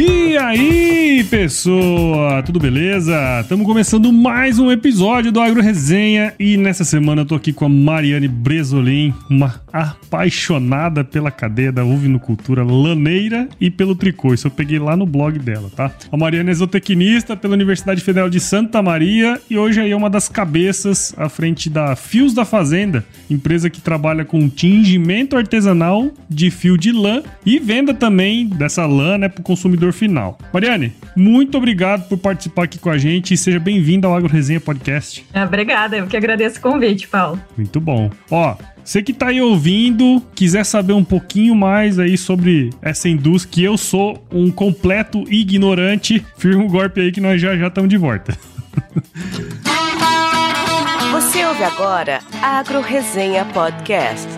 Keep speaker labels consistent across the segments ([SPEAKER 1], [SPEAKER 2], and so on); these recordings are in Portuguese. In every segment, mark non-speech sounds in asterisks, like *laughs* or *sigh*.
[SPEAKER 1] E aí, pessoa, tudo beleza? Estamos começando mais um episódio do Agro Resenha e nessa semana eu tô aqui com a Mariane Bresolim, uma apaixonada pela cadeia da ovinocultura laneira e pelo tricô. Isso eu peguei lá no blog dela, tá? A Mariane é zootecnista pela Universidade Federal de Santa Maria e hoje aí é uma das cabeças à frente da Fios da Fazenda, empresa que trabalha com tingimento artesanal de fio de lã e venda também dessa lã, né, para o consumidor consumidor final. Mariane, muito obrigado por participar aqui com a gente e seja bem-vindo ao Agro Resenha Podcast.
[SPEAKER 2] Ah, obrigada, eu que agradeço o convite, Paulo.
[SPEAKER 1] Muito bom. Ó, você que tá aí ouvindo, quiser saber um pouquinho mais aí sobre essa indústria, que eu sou um completo ignorante, firma o golpe aí que nós já já estamos de volta.
[SPEAKER 3] Você ouve agora Agro Resenha Podcast.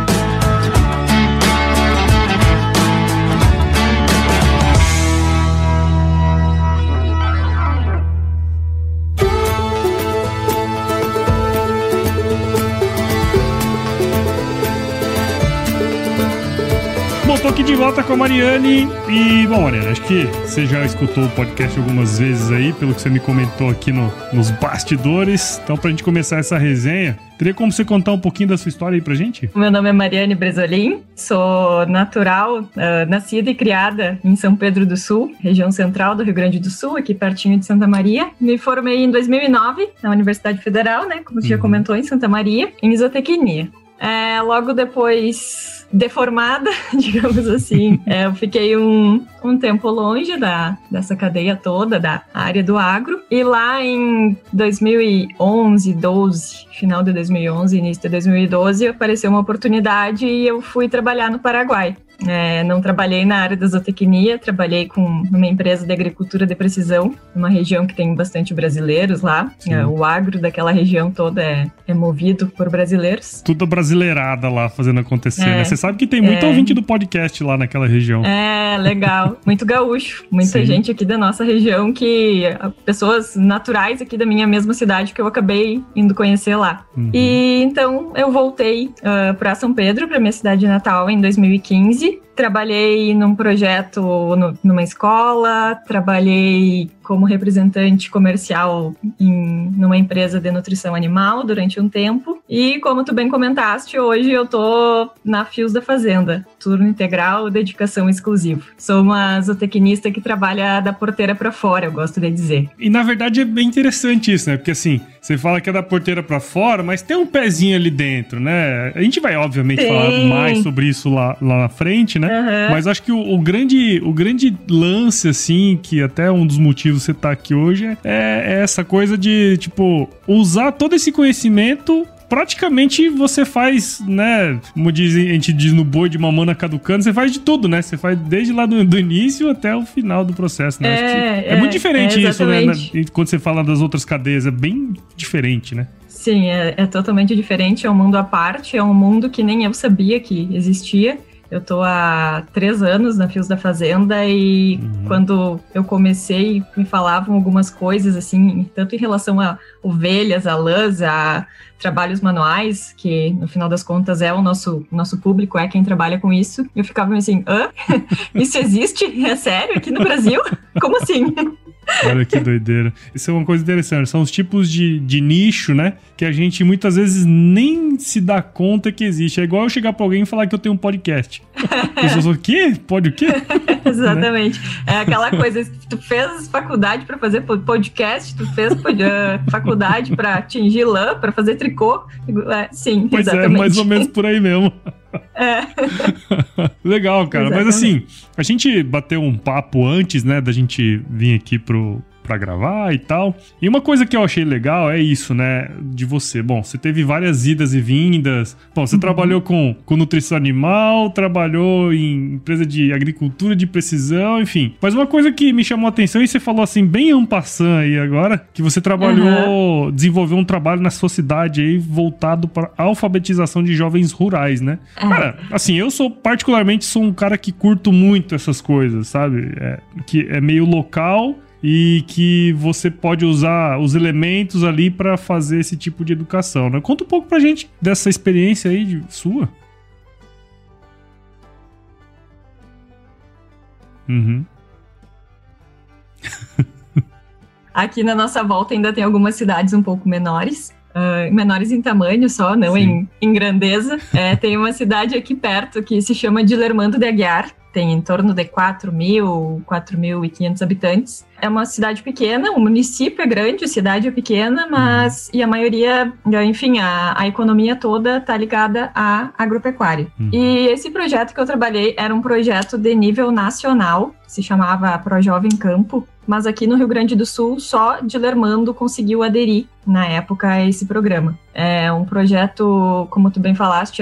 [SPEAKER 1] Aqui de volta com a Mariane. E, bom, Mariane, acho que você já escutou o podcast algumas vezes aí, pelo que você me comentou aqui no, nos bastidores. Então, pra gente começar essa resenha, teria como você contar um pouquinho da sua história aí pra gente?
[SPEAKER 2] Meu nome é Mariane Bresolim, sou natural, uh, nascida e criada em São Pedro do Sul, região central do Rio Grande do Sul, aqui pertinho de Santa Maria. Me formei em 2009 na Universidade Federal, né, como você uhum. já comentou, em Santa Maria, em isotecnia. É, logo depois deformada, *laughs* digamos assim. É, eu fiquei um, um tempo longe da, dessa cadeia toda, da área do agro. E lá em 2011, 12, final de 2011, início de 2012, apareceu uma oportunidade e eu fui trabalhar no Paraguai. É, não trabalhei na área da zootecnia, trabalhei com uma empresa de agricultura de precisão, uma região que tem bastante brasileiros lá. É, o agro daquela região toda é, é, movido por brasileiros.
[SPEAKER 1] Tudo brasileirada lá fazendo acontecer, né? É, Você sabe que tem muito é. ouvinte do podcast lá naquela região.
[SPEAKER 2] É, legal. *laughs* Muito gaúcho. Muita Sim. gente aqui da nossa região que. Pessoas naturais aqui da minha mesma cidade que eu acabei indo conhecer lá. Uhum. E então eu voltei uh, ah, para São Pedro, para minha cidade natal, em 2015はい。Trabalhei num projeto no, numa escola, trabalhei como representante comercial em numa empresa de nutrição animal durante um tempo. E como tu bem comentaste, hoje eu tô na Fios da Fazenda, turno integral, dedicação exclusiva. Sou uma zootecnista que trabalha da porteira para fora, eu gosto de dizer.
[SPEAKER 1] E na verdade é bem interessante isso, né? Porque assim, você fala que é da porteira para fora, mas tem um pezinho ali dentro, né? A gente vai obviamente tem. falar mais sobre isso lá, lá na frente, né? Uhum. Mas acho que o, o, grande, o grande lance, assim, que até um dos motivos você tá aqui hoje é, é essa coisa de, tipo, usar todo esse conhecimento praticamente você faz, né? Como diz, a gente diz no boi de mamona caducando, você faz de tudo, né? Você faz desde lá do, do início até o final do processo, né? É, é, é muito diferente é, isso, né? Quando você fala das outras cadeias, é bem diferente, né?
[SPEAKER 2] Sim, é, é totalmente diferente, é um mundo à parte, é um mundo que nem eu sabia que existia. Eu tô há três anos na Fios da Fazenda e uhum. quando eu comecei, me falavam algumas coisas, assim, tanto em relação a ovelhas, a lãs, a trabalhos manuais, que no final das contas é o nosso, nosso público, é quem trabalha com isso. Eu ficava assim, hã? *laughs* Isso existe? É sério? Aqui no Brasil? Como assim?
[SPEAKER 1] Olha que doideira. Isso é uma coisa interessante. São os tipos de, de nicho, né? Que a gente muitas vezes nem se dá conta que existe. É igual eu chegar pra alguém e falar que eu tenho um podcast. *laughs* Pessoas o quê? Pode o quê? *laughs*
[SPEAKER 2] Exatamente. Né? É aquela coisa, tu fez faculdade para fazer podcast, tu fez uh, faculdade para atingir lã, para fazer tricô. É, sim,
[SPEAKER 1] pois
[SPEAKER 2] exatamente.
[SPEAKER 1] é, mais ou menos por aí mesmo. *laughs* É. *laughs* Legal, cara. Exatamente. Mas assim, a gente bateu um papo antes, né, da gente vir aqui pro, para gravar e tal. E uma coisa que eu achei legal é isso, né? De você. Bom, você teve várias idas e vindas. Bom, você uhum. trabalhou com, com nutrição animal, trabalhou em empresa de agricultura de precisão, enfim. Mas uma coisa que me chamou a atenção e você falou assim, bem ampassant aí agora, que você trabalhou, uhum. desenvolveu um trabalho na sua cidade aí voltado para alfabetização de jovens rurais, né? É. Cara, assim, eu sou particularmente sou um cara que curto muito essas coisas, sabe? É, que é meio local e que você pode usar os elementos ali para fazer esse tipo de educação. Né? Conta um pouco pra gente dessa experiência aí de, sua. Uhum. *laughs*
[SPEAKER 2] Aqui na nossa volta ainda tem algumas cidades um pouco menores. Uh, menores em tamanho só, não em, em, grandeza. É, tem uma cidade aqui perto que se chama Dilermando de Aguiar, tem em torno de 4 mil, 4.500 habitantes. É uma cidade pequena, o município é grande, a cidade é pequena, mas uhum. e a maioria, enfim, a, a economia toda está ligada à agropecuária. Uhum. E esse projeto que eu trabalhei era um projeto de nível nacional, se chamava Pro Jovem Campo, mas aqui no Rio Grande do Sul só Dilermando conseguiu aderir na época a esse programa. É um projeto, como tu bem falaste,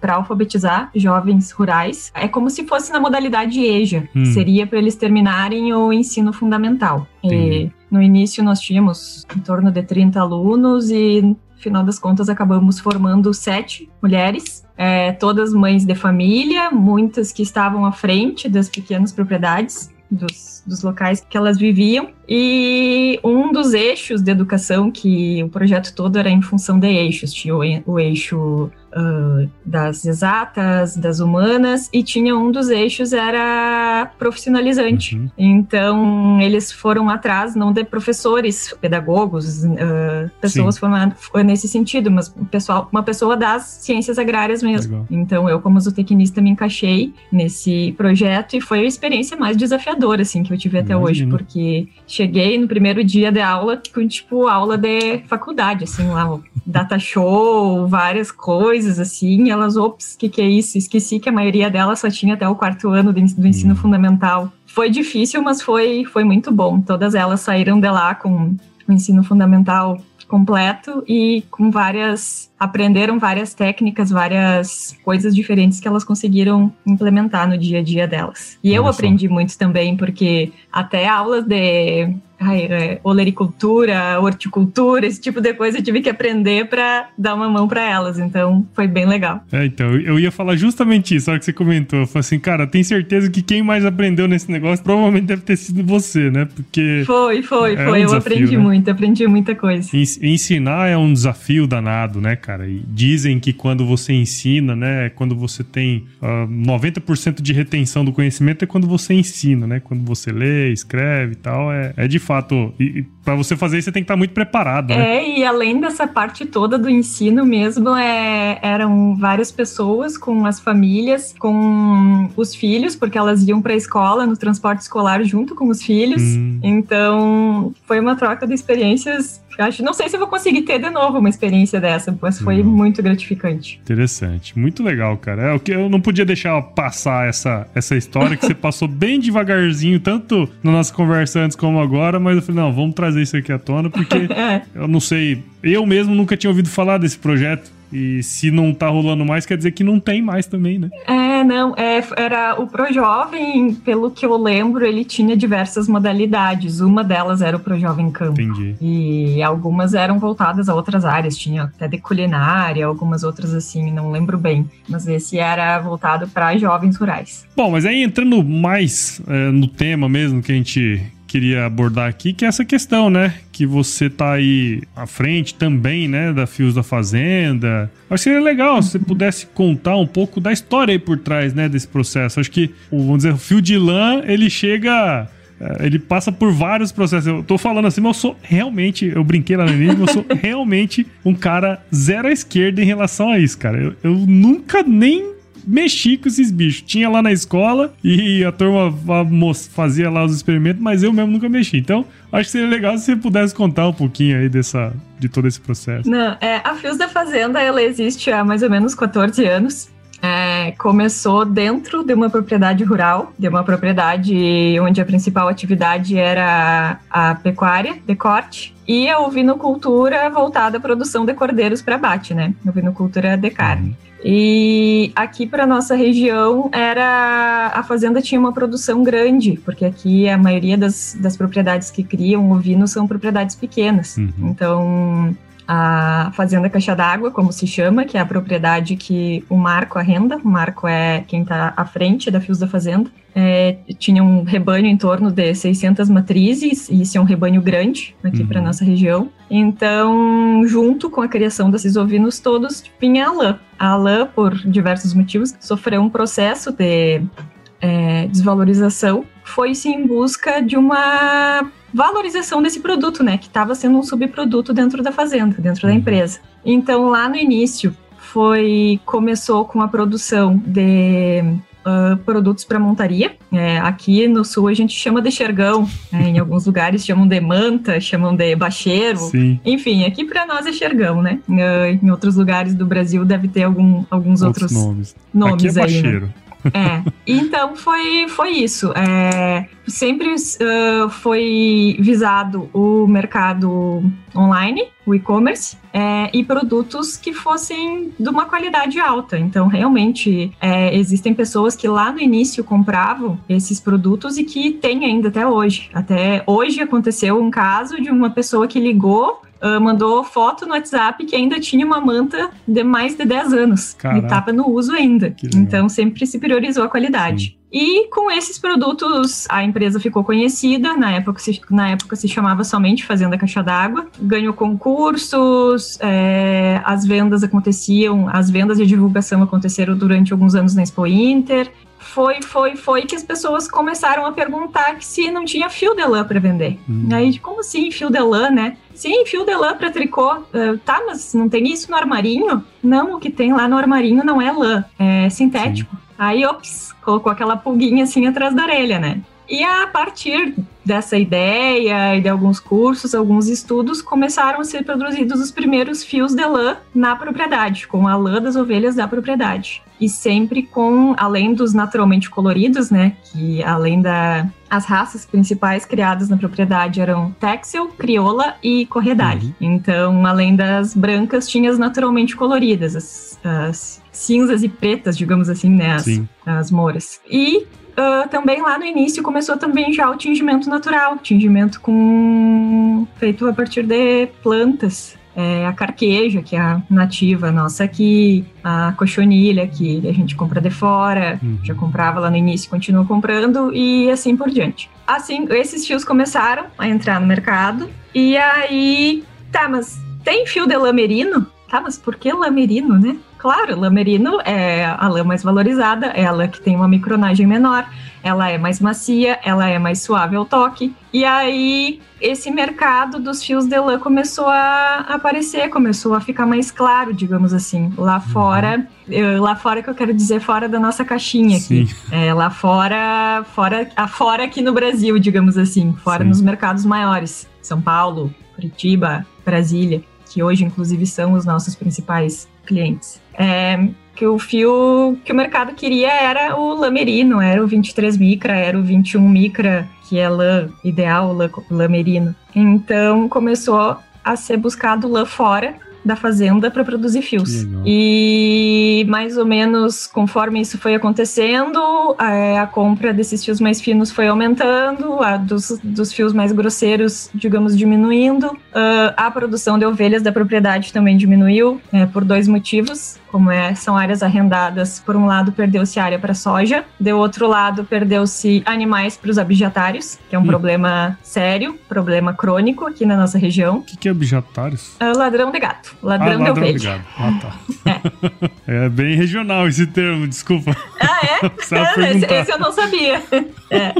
[SPEAKER 2] para alfabetizar jovens rurais. É como se fosse na modalidade EJA, hum. seria para eles terminarem o ensino fundamental. E no início nós tínhamos em torno de 30 alunos e final das contas acabamos formando sete mulheres é, todas mães de família, muitas que estavam à frente das pequenas propriedades, dos, dos locais que elas viviam. E um dos eixos de educação, que o projeto todo era em função de eixos, tinha o, o eixo uh, das exatas, das humanas, e tinha um dos eixos era profissionalizante. Uhum. Então, eles foram atrás, não de professores, pedagogos, uh, pessoas formadas nesse sentido, mas pessoal, uma pessoa das ciências agrárias mesmo. Legal. Então, eu, como zootecnista, me encaixei nesse projeto e foi a experiência mais desafiadora, assim, que eu tive até Imagina. hoje, porque cheguei no primeiro dia de aula com, tipo, aula de faculdade, assim, lá, data show, várias coisas, coisas assim, elas, ops, o que, que é isso? Esqueci que a maioria delas só tinha até o quarto ano do ensino hum. fundamental. Foi difícil, mas foi, foi muito bom. Todas elas saíram de lá com o ensino fundamental completo e com várias aprenderam várias técnicas, várias coisas diferentes que elas conseguiram implementar no dia a dia delas. E eu aprendi muito também porque até aulas de ai, é, olericultura, horticultura, esse tipo de coisa eu tive que aprender para dar uma mão para elas. Então foi bem legal.
[SPEAKER 1] É, então, eu ia falar justamente isso, só que você comentou. Eu falei assim, cara, tenho certeza que quem mais aprendeu nesse negócio provavelmente deve ter sido você, né? Porque.
[SPEAKER 2] Foi, foi, é foi. Um eu desafio, aprendi né? muito, aprendi muita coisa.
[SPEAKER 1] Ensinar é um desafio danado, né, cara? E dizem que quando você ensina, né, quando você tem uh, ah, 90% de retenção do conhecimento é quando você ensina, né? Quando você lê, escreve e tal, é, é de fato. E, para você fazer isso, você tem que estar tá muito preparado,
[SPEAKER 2] né? É, e além dessa parte toda do ensino mesmo, é, eram várias pessoas com as famílias, com os filhos, porque elas iam para a escola no transporte escolar junto com os filhos. Hum. Então, foi uma troca de experiências acho, não sei se eu vou conseguir ter de novo uma experiência dessa, mas foi não. muito gratificante.
[SPEAKER 1] Interessante, muito legal, cara. É o que eu não podia deixar passar essa, essa história que você *laughs* passou bem devagarzinho, tanto na nossa conversa antes como agora, mas eu falei, não, vamos trazer isso aqui à tona, porque *laughs* é. eu não sei, eu mesmo nunca tinha ouvido falar desse projeto. E se não tá rolando mais, quer dizer que não tem mais também, né?
[SPEAKER 2] É, não. É, era o ProJovem, pelo que eu lembro, ele tinha diversas modalidades. Uma delas era o ProJovem Campo.
[SPEAKER 1] Entendi.
[SPEAKER 2] E algumas eram voltadas a outras áreas. Tinha até de culinária, algumas outras assim, não lembro bem. Mas esse era voltado para jovens rurais.
[SPEAKER 1] Bom, mas aí entrando mais é, no tema mesmo que a gente queria abordar aqui, que é essa questão, né? Que você tá aí à frente também, né? Da Fios da Fazenda. Acho que seria legal se você pudesse contar um pouco da história aí por trás, né? Desse processo. Acho que, vamos dizer, o fio de lã, ele chega é, ele passa por vários processos. Eu tô falando assim, mas eu sou realmente, eu brinquei lá no início, eu sou *laughs* realmente um cara zero à esquerda em relação a isso, cara. Eu, eu nunca nem mexi com esses bichos. Tinha lá na escola e a turma fazia lá os experimentos, mas eu mesmo nunca mexi. Então, acho que seria legal se você pudesse contar um pouquinho aí dessa, de todo esse processo.
[SPEAKER 2] Não, é, a Fios da Fazenda, ela existe há mais ou menos 14 anos. é, começou dentro de uma propriedade rural, de uma propriedade onde a principal atividade era a pecuária de corte e a ovinocultura voltada à produção de cordeiros para abate, né? Ovinocultura de carne. E aqui para nossa região era a fazenda tinha uma produção grande, porque aqui a maioria das, das propriedades que criam ovinos são propriedades pequenas. Uhum. Então a Fazenda Caixa d'Água, como se chama, que é a propriedade que o Marco arrenda. O Marco é quem está à frente da Fios da Fazenda. É, tinha um rebanho em torno de 600 matrizes, e isso é um rebanho grande aqui uhum. para nossa região. Então, junto com a criação desses ovinos todos, vinha a lã. A lã, por diversos motivos, sofreu um processo de é, desvalorização, foi-se em busca de uma valorização desse produto, né? Que estava sendo um subproduto dentro da fazenda, dentro da uhum. empresa. Então, lá no início, foi começou com a produção de uh, produtos para montaria. É, aqui no sul a gente chama de xergão, né? em alguns *laughs* lugares chamam de manta, chamam de bacheiro. Sim. Enfim, aqui para nós é xergão, né? Uh, em outros lugares do Brasil deve ter algum, alguns outros, outros nomes. nomes
[SPEAKER 1] aqui é
[SPEAKER 2] aí.
[SPEAKER 1] Né? Bacheiro.
[SPEAKER 2] Né? É, então foi, foi isso. É, sempre uh, foi visado o mercado online, o e-commerce, é, e produtos que fossem de uma qualidade alta. Então, realmente, é, existem pessoas que lá no início compravam esses produtos e que tem ainda até hoje. Até hoje aconteceu um caso de uma pessoa que ligou Uh, mandou foto no WhatsApp que ainda tinha uma manta de mais de 10 anos Caraca. e estava no uso ainda. Então sempre se priorizou a qualidade. Sim. E com esses produtos, a empresa ficou conhecida. Na época se, na época se chamava somente Fazenda Caixa d'Água. Ganhou concursos, é, as vendas aconteciam, as vendas e a divulgação aconteceram durante alguns anos na Expo Inter foi, foi, foi que as pessoas começaram a perguntar se não tinha fio de lã para vender. Hum. Aí, como assim fio de lã, né? Sim, fio de lã para tricô. Uh, tá, mas não tem isso no armarinho? Não, o que tem lá no armarinho não é lã, é sintético. Sim. Aí, ops, colocou aquela pulguinha assim atrás da orelha, né? E a partir dessa ideia e de alguns cursos, alguns estudos, começaram a ser produzidos os primeiros fios de lã na propriedade, com a lã das ovelhas da propriedade. E sempre com, além dos naturalmente coloridos, né, que além da as raças principais criadas na propriedade eram Texel, Crioula e Corredale. Uhum. Então, além das brancas, tinha as naturalmente coloridas, as, as cinzas e pretas, digamos assim, né, as, as moras. E uh, também lá no início começou também já o tingimento natural, tingimento com feito a partir de plantas. É, a carqueja, que é a nativa nossa aqui, a cochonilha, que a gente compra de fora, uhum. já comprava lá no início, continua comprando, e assim por diante. Assim, esses fios começaram a entrar no mercado, e aí, tá, mas tem fio de lamerino? Tá, mas por que lamerino, né? Claro, lã merino é a lã mais valorizada, é a lã que tem uma micronagem menor, ela é mais macia, ela é mais suave ao toque. E aí, esse mercado dos fios de lã começou a aparecer, começou a ficar mais claro, digamos assim. Lá uhum. fora, eu, lá fora que eu quero dizer fora da nossa caixinha aqui. É, lá fora, fora, fora aqui no Brasil, digamos assim, fora Sim. nos mercados maiores. São Paulo, Curitiba, Brasília, que hoje, inclusive, são os nossos principais clientes. É, que o fio que o mercado queria era o lã merino, era o 23 micra, era o 21 micra, que é lã ideal, lã, lã merino. Então começou a ser buscado lã fora da fazenda para produzir fios. E mais ou menos conforme isso foi acontecendo, a, a, compra desses fios mais finos foi aumentando, a dos, dos fios mais grosseiros, digamos, diminuindo. Uh, a produção de ovelhas da propriedade também diminuiu, é, por dois motivos como é, são áreas arrendadas, por um lado perdeu-se área para soja, de outro lado perdeu-se animais para os abjatários, que é um hum. problema sério, problema crônico aqui na nossa região. O
[SPEAKER 1] que, que é abjatários?
[SPEAKER 2] Uh, ladrão de gato, ladrão, ah,
[SPEAKER 1] ladrão
[SPEAKER 2] de.
[SPEAKER 1] De gado. Ah, tá. É. *laughs* é. bem regional esse termo, desculpa.
[SPEAKER 2] Ah, é? *laughs* *laughs* esse, esse, eu não sabia. É.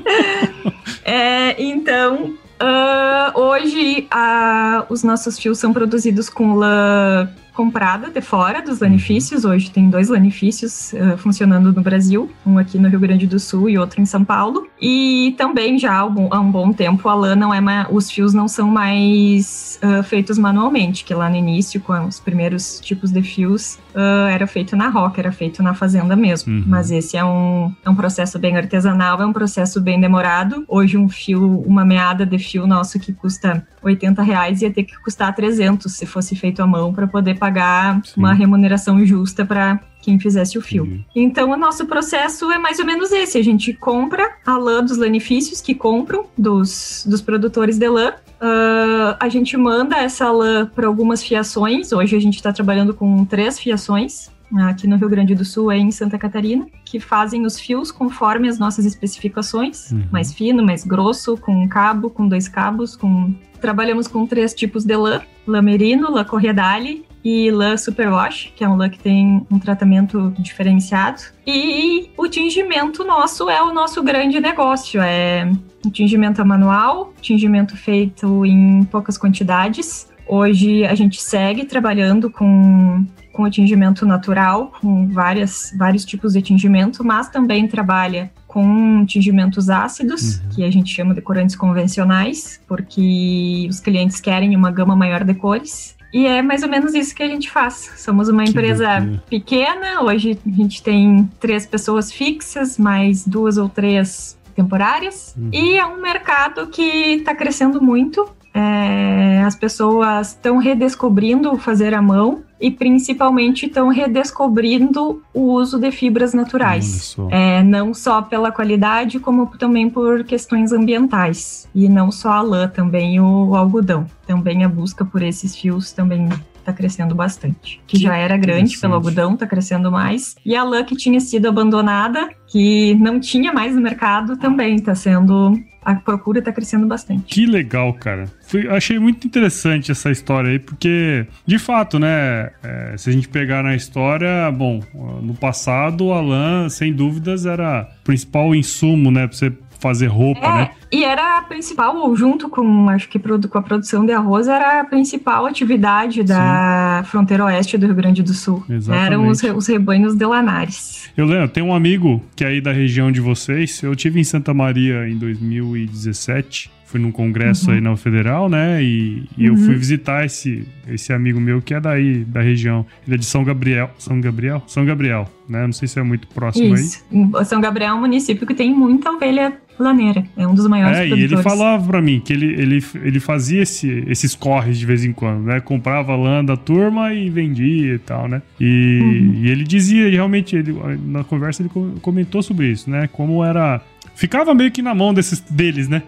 [SPEAKER 2] é então, Uh, hoje, uh, os nossos fios são produzidos com lã comprada de fora dos lanifícios. Hoje tem dois lanifícios uh, funcionando no Brasil, um aqui no Rio Grande do Sul e outro em São Paulo. E também já há um, há um bom tempo a lã não é mais, os fios não são mais uh, feitos manualmente, que lá no início, com os primeiros tipos de fios, uh, era feito na roca, era feito na fazenda mesmo. Uhum. Mas esse é um, é um processo bem artesanal, é um processo bem demorado. Hoje um fio, uma meada de fio nosso que custa 80 reais ia ter que custar 300 se fosse feito à mão para poder pagar Sim. uma remuneração justa para quem fizesse o fio. Uhum. Então, o nosso processo é mais ou menos esse: a gente compra a lã dos lanifícios que compram dos, dos produtores de lã. Uh, a gente manda essa lã para algumas fiações. Hoje a gente está trabalhando com três fiações aqui no Rio Grande do Sul e em Santa Catarina, que fazem os fios conforme as nossas especificações, uhum. mais fino, mais grosso, com um cabo, com dois cabos, com trabalhamos com três tipos de lã: lã merino, lã corredale e lã superwash, que é um lã que tem um tratamento diferenciado. E o tingimento nosso é o nosso grande negócio, é um tingimento manual, tingimento feito em poucas quantidades. Hoje a gente segue trabalhando com com o tingimento natural, com várias, vários tipos de tingimento, mas também trabalha com tingimentos ácidos, uhum. que a gente chama de corantes convencionais, porque os clientes querem uma gama maior de cores. E é mais ou menos isso que a gente faz. Somos uma que empresa pequena, hoje a gente tem três pessoas fixas, mais duas ou três temporárias, uhum. e é um mercado que está crescendo muito. É, as pessoas estão redescobrindo fazer à mão e principalmente estão redescobrindo o uso de fibras naturais. É, não só pela qualidade, como também por questões ambientais. E não só a lã, também o, o algodão. Também a busca por esses fios também está crescendo bastante. Que já era grande pelo algodão, está crescendo mais. E a lã que tinha sido abandonada, que não tinha mais no mercado, também está sendo a procura está crescendo bastante.
[SPEAKER 1] Que legal, cara. Fui, achei muito interessante essa história aí, porque, de fato, né, é, se a gente pegar na história, bom, no passado, a lã, sem dúvidas, era o principal insumo, né, pra você fazer roupa, é, né?
[SPEAKER 2] E era a principal, junto com, acho que com a produção de arroz, era a principal atividade da Sim. fronteira oeste do Rio Grande do Sul. Exatamente. Eram os, os rebanhos de Lanares.
[SPEAKER 1] Eu lembro, tem um amigo que é aí da região de vocês, eu tive em Santa Maria em 2017, fui num congresso uhum. aí na Federal, né? E, e uhum. eu fui visitar esse, esse amigo meu que é daí, da região. Ele é de São Gabriel. São Gabriel? São Gabriel, né? Não sei se é muito próximo
[SPEAKER 2] Isso. aí. São Gabriel é um município que tem muita ovelha laneira. É um dos maiores é, produtores.
[SPEAKER 1] E ele falava pra mim que ele, ele, ele fazia esse, esses corres de vez em quando, né? Comprava lã da turma e vendia e tal, né? E, uhum. e ele dizia, realmente, ele, na conversa ele comentou sobre isso, né? Como era ficava meio que na mão desses, deles, né?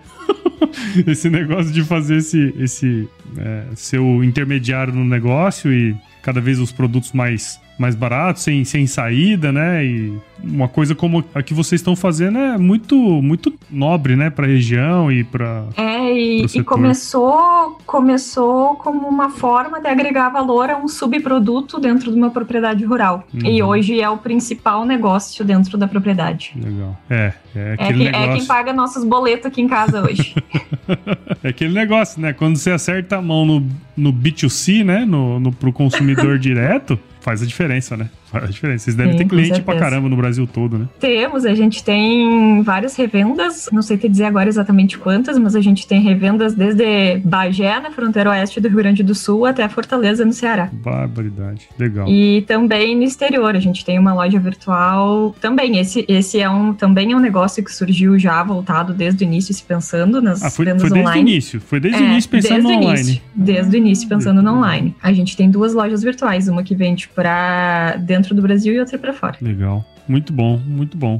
[SPEAKER 1] *laughs* esse negócio de fazer esse, esse é, seu intermediário no negócio e cada vez os produtos mais mais baratos, sem, sem saída, né? E uma coisa como a que vocês estão fazendo é muito muito nobre, né, para a região e para
[SPEAKER 2] É, e, e, começou começou como uma forma de agregar valor a um subproduto dentro de uma propriedade rural. Uhum. E hoje é o principal negócio dentro da propriedade.
[SPEAKER 1] Legal. É,
[SPEAKER 2] é, é, que, negócio... é quem paga nossos boletos aqui em casa hoje. *laughs*
[SPEAKER 1] é aquele negócio, né? Quando você acerta a mão no, no B2C, né? No, no, pro consumidor *laughs* direto, faz a diferença, né? Faz a diferença. Vocês devem Sim, ter cliente pra caramba no Brasil todo, né?
[SPEAKER 2] Temos, a gente tem várias revendas, não sei te dizer agora exatamente quantas, mas a gente tem revendas desde Bagé, na fronteira oeste do Rio Grande do Sul, até Fortaleza, no Ceará.
[SPEAKER 1] Barbaridade, legal.
[SPEAKER 2] E também no exterior, a gente tem uma loja virtual também. Esse, esse é um, também é um negócio que surgiu já voltado desde o início, se pensando nas
[SPEAKER 1] ah, foi,
[SPEAKER 2] vendas
[SPEAKER 1] foi desde online. o início, foi desde é, o início pensando desde no online.
[SPEAKER 2] Desde o início pensando no online. A gente tem duas lojas virtuais, uma que vende para dentro do Brasil e outra para fora.
[SPEAKER 1] Legal. Muito bom, muito bom.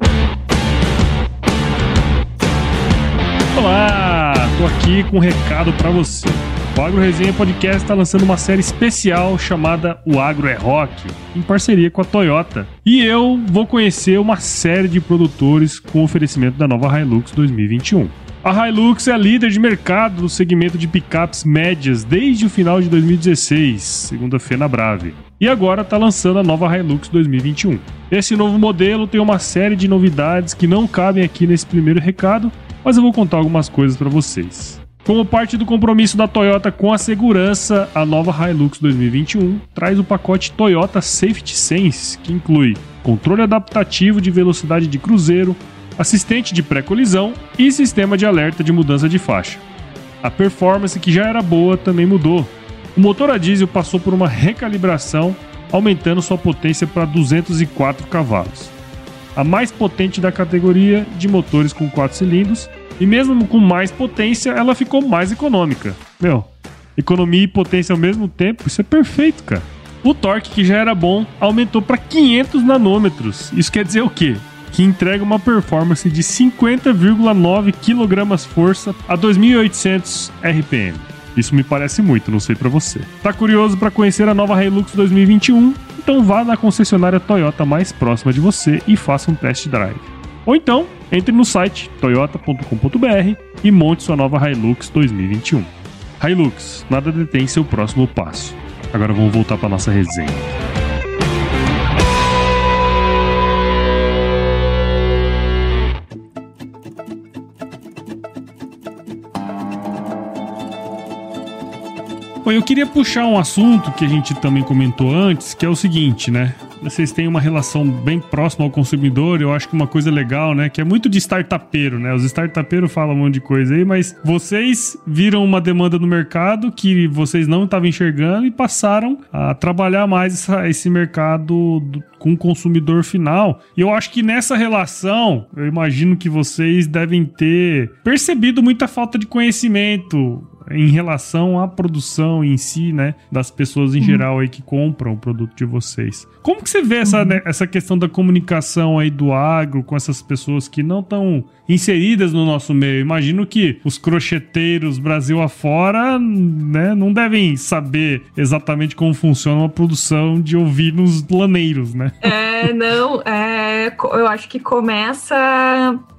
[SPEAKER 1] Olá, tô aqui com um recado para você. O Agro Resenha Podcast está lançando uma série especial chamada O Agro é Rock, em parceria com a Toyota. E eu vou conhecer uma série de produtores com oferecimento da nova Hilux 2021. A Hilux é a líder de mercado no segmento de picapes médias desde o final de 2016, segundo a Fena Brave e agora está lançando a nova Hilux 2021. Esse novo modelo tem uma série de novidades que não cabem aqui nesse primeiro recado, mas eu vou contar algumas coisas para vocês. Como parte do compromisso da Toyota com a segurança, a nova Hilux 2021 traz o pacote Toyota Safety Sense, que inclui controle adaptativo de velocidade de cruzeiro, assistente de pré-colisão e sistema de alerta de mudança de faixa. A performance, que já era boa, também mudou. O motor a diesel passou por uma recalibração, aumentando sua potência para 204 cavalos. A mais potente da categoria de motores com 4 cilindros, e mesmo com mais potência, ela ficou mais econômica. Meu, economia e potência ao mesmo tempo, isso é perfeito, cara. O torque, que já era bom, aumentou para 500 nanômetros. Isso quer dizer o quê? que entrega uma performance de 50,9 kg força a 2.800 RPM. Isso me parece muito, não sei para você. Tá curioso para conhecer a nova Hilux 2021? Então vá na concessionária Toyota mais próxima de você e faça um test drive. Ou então, entre no site toyota.com.br e monte sua nova Hilux 2021. Hilux, nada detém seu próximo passo. Agora vamos voltar para nossa resenha. Eu queria puxar um assunto que a gente também comentou antes, que é o seguinte, né? Vocês têm uma relação bem próxima ao consumidor, eu acho que uma coisa legal, né? Que é muito de startupeiro, né? Os startupeiros falam um monte de coisa aí, mas vocês viram uma demanda no mercado que vocês não estavam enxergando e passaram a trabalhar mais essa, esse mercado do, com o consumidor final. E eu acho que nessa relação, eu imagino que vocês devem ter percebido muita falta de conhecimento em relação à produção em si, né? Das pessoas em uhum. geral aí que compram o produto de vocês. Como que você vê essa, uhum. né, essa questão da comunicação aí do agro com essas pessoas que não estão inseridas no nosso meio? Imagino que os crocheteiros Brasil afora, né, não devem saber exatamente como funciona uma produção de ovinos planeiros, né?
[SPEAKER 2] É, não, é, eu acho que começa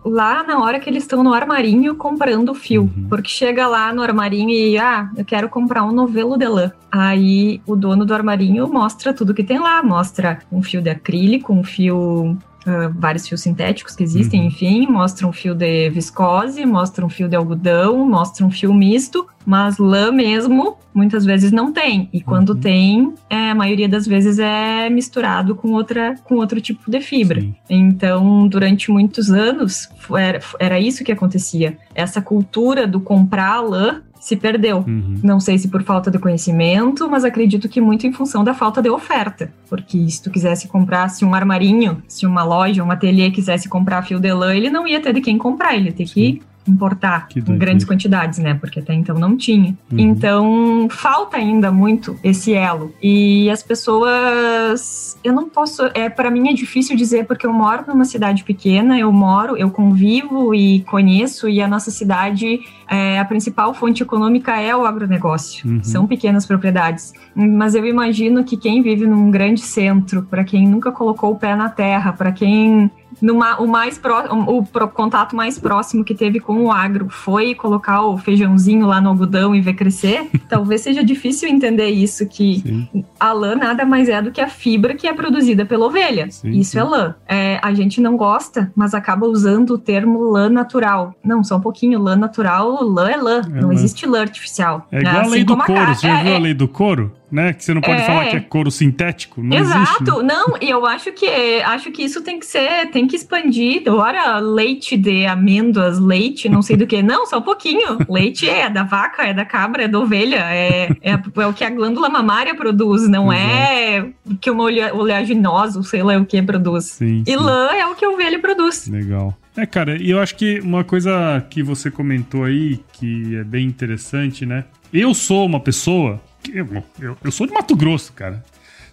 [SPEAKER 2] lá na hora que eles estão no armarinho comprando o fio. Uhum. Porque chega lá no armarinho e, ah, eu quero comprar um novelo de lã. Aí o dono do armarinho mostra tudo que tem lá, mostra um fio de acrílico, um fio Uh, vários fios sintéticos que existem, uhum. enfim, mostra um fio de viscose, mostra um fio de algodão, mostra um fio misto, mas lã mesmo muitas vezes não tem. E quando uhum. tem, é, a maioria das vezes é misturado com, outra, com outro tipo de fibra. Sim. Então, durante muitos anos, era, era isso que acontecia. Essa cultura do comprar lã se perdeu. Uhum. Não sei se por falta de conhecimento, mas acredito que muito em função da falta de oferta. Porque se tu quisesse comprar, se um armarinho, se uma loja, um ateliê quisesse comprar fio de lã, ele não ia ter de quem comprar, ele ia ter que importar em grandes quantidades, né? Porque até então não tinha. Uhum. Então, falta ainda muito esse elo. E as pessoas, eu não posso, é para mim é difícil dizer porque eu moro numa cidade pequena, eu moro, eu convivo e conheço e a nossa cidade é, a principal fonte econômica é o agronegócio. Uhum. São pequenas propriedades. Mas eu imagino que quem vive num grande centro, para quem nunca colocou o pé na terra, para quem numa, o mais pró, o, o, contato mais próximo que teve com o agro foi colocar o feijãozinho lá no algodão e ver crescer, *laughs* talvez seja difícil entender isso, que sim. a lã nada mais é do que a fibra que é produzida pela ovelha. Sim, isso sim. é lã. É, a gente não gosta, mas acaba usando o termo lã natural. Não, só um pouquinho, lã natural, lã é lã, é não lã. existe lã artificial.
[SPEAKER 1] É igual assim a lei do couro, você já viu a é, lei do couro? Né? Que você não pode é. falar que é couro sintético. Não
[SPEAKER 2] Exato.
[SPEAKER 1] Existe,
[SPEAKER 2] né? Não, e eu acho que acho que isso tem que ser, tem que expandir. Ora, leite de amêndoas, leite, não sei do que. Não, só um pouquinho. Leite é da vaca, é da cabra, é da ovelha, é, é, é o que a glândula mamária produz, não é Exato. é que uma oleaginosa, sei lá o que produz. Sim, e sim. lã é o que a ovelha produz.
[SPEAKER 1] Legal. É, cara, e eu acho que uma coisa que você comentou aí, que é bem interessante, né? Eu sou uma pessoa eu, eu sou de Mato Grosso, cara.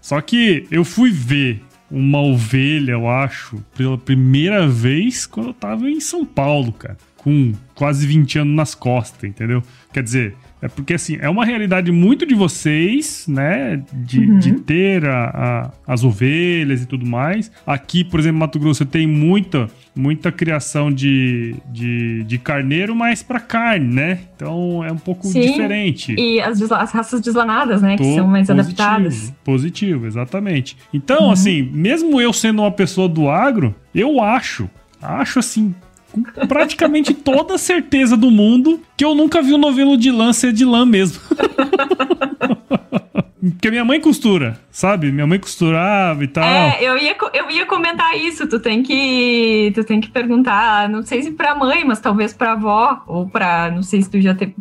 [SPEAKER 1] Só que eu fui ver uma ovelha, eu acho, pela primeira vez quando eu tava em São Paulo, cara. Com quase 20 anos nas costas, entendeu? Quer dizer, é porque, assim, é uma realidade muito de vocês, né? De, uhum. de ter a, a, as ovelhas e tudo mais. Aqui, por exemplo, Mato Grosso tem muita, muita criação de, de, de carneiro, mas para carne, né? Então é um pouco Sim, diferente.
[SPEAKER 2] E as, as raças deslanadas, né? Tô que são mais positivo, adaptadas.
[SPEAKER 1] Positivo, exatamente. Então, uhum. assim, mesmo eu sendo uma pessoa do agro, eu acho, acho assim, com praticamente toda a certeza do mundo que eu nunca vi um novelo de lã ser de lã mesmo. *laughs* Porque minha mãe costura, sabe? Minha mãe costurava e tal.
[SPEAKER 2] É, eu ia, eu ia comentar isso. Tu tem que, tu tem que perguntar, não sei se pra mãe, mas talvez pra avó, ou pra, não sei se tu já teve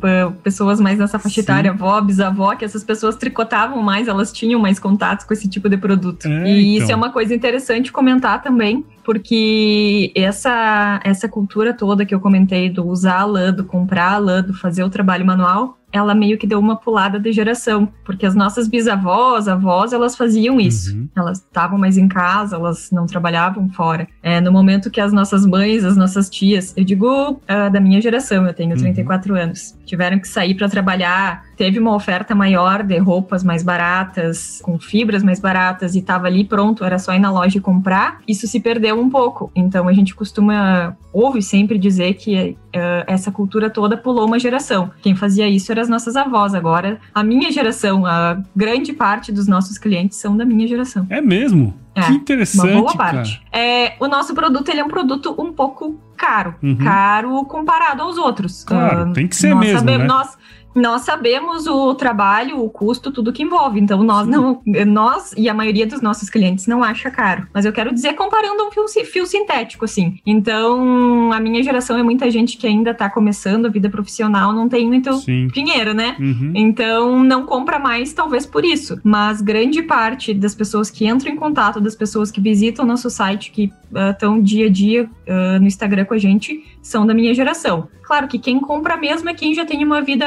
[SPEAKER 2] pessoas mais nessa faixa etária, avó, bisavó, que essas pessoas tricotavam mais, elas tinham mais contatos com esse tipo de produto. É, e então. isso é uma coisa interessante comentar também, porque essa, essa cultura toda que eu comentei do usar a lã, do comprar a lã, do fazer o trabalho manual, ela meio que deu uma pulada de geração, porque as nossas bisavós, avós, elas faziam isso. Uhum. Elas estavam mais em casa, elas não trabalhavam fora. É, no momento que as nossas mães, as nossas tias, eu digo uh, da minha geração, eu tenho 34 uhum. anos, tiveram que sair para trabalhar teve uma oferta maior de roupas mais baratas, com fibras mais baratas e estava ali pronto, era só ir na loja e comprar, isso se perdeu um pouco. Então a gente costuma, ouve sempre dizer que uh, essa cultura toda pulou uma geração. Quem fazia isso eram as nossas avós. Agora, a minha geração, a grande parte dos nossos clientes são da minha geração.
[SPEAKER 1] É mesmo? É, que interessante. Uma boa parte.
[SPEAKER 2] É, o nosso produto ele é um produto um pouco caro. Uhum. Caro comparado aos outros.
[SPEAKER 1] Claro, uh, tem que ser mesmo. Sabemos, né?
[SPEAKER 2] Nós, nós sabemos o trabalho, o custo, tudo que envolve. Então, nós não, nós e a maioria dos nossos clientes não acha caro. Mas eu quero dizer comparando um fio, fio sintético, assim. Então, a minha geração é muita gente que ainda está começando a vida profissional, não tem muito Sim. dinheiro, né? Uhum. Então, não compra mais, talvez por isso. Mas grande parte das pessoas que entram em contato, das pessoas que visitam o nosso site, que estão uh, dia a dia uh, no Instagram com a gente, são da minha geração. Claro que quem compra mesmo é quem já tem uma vida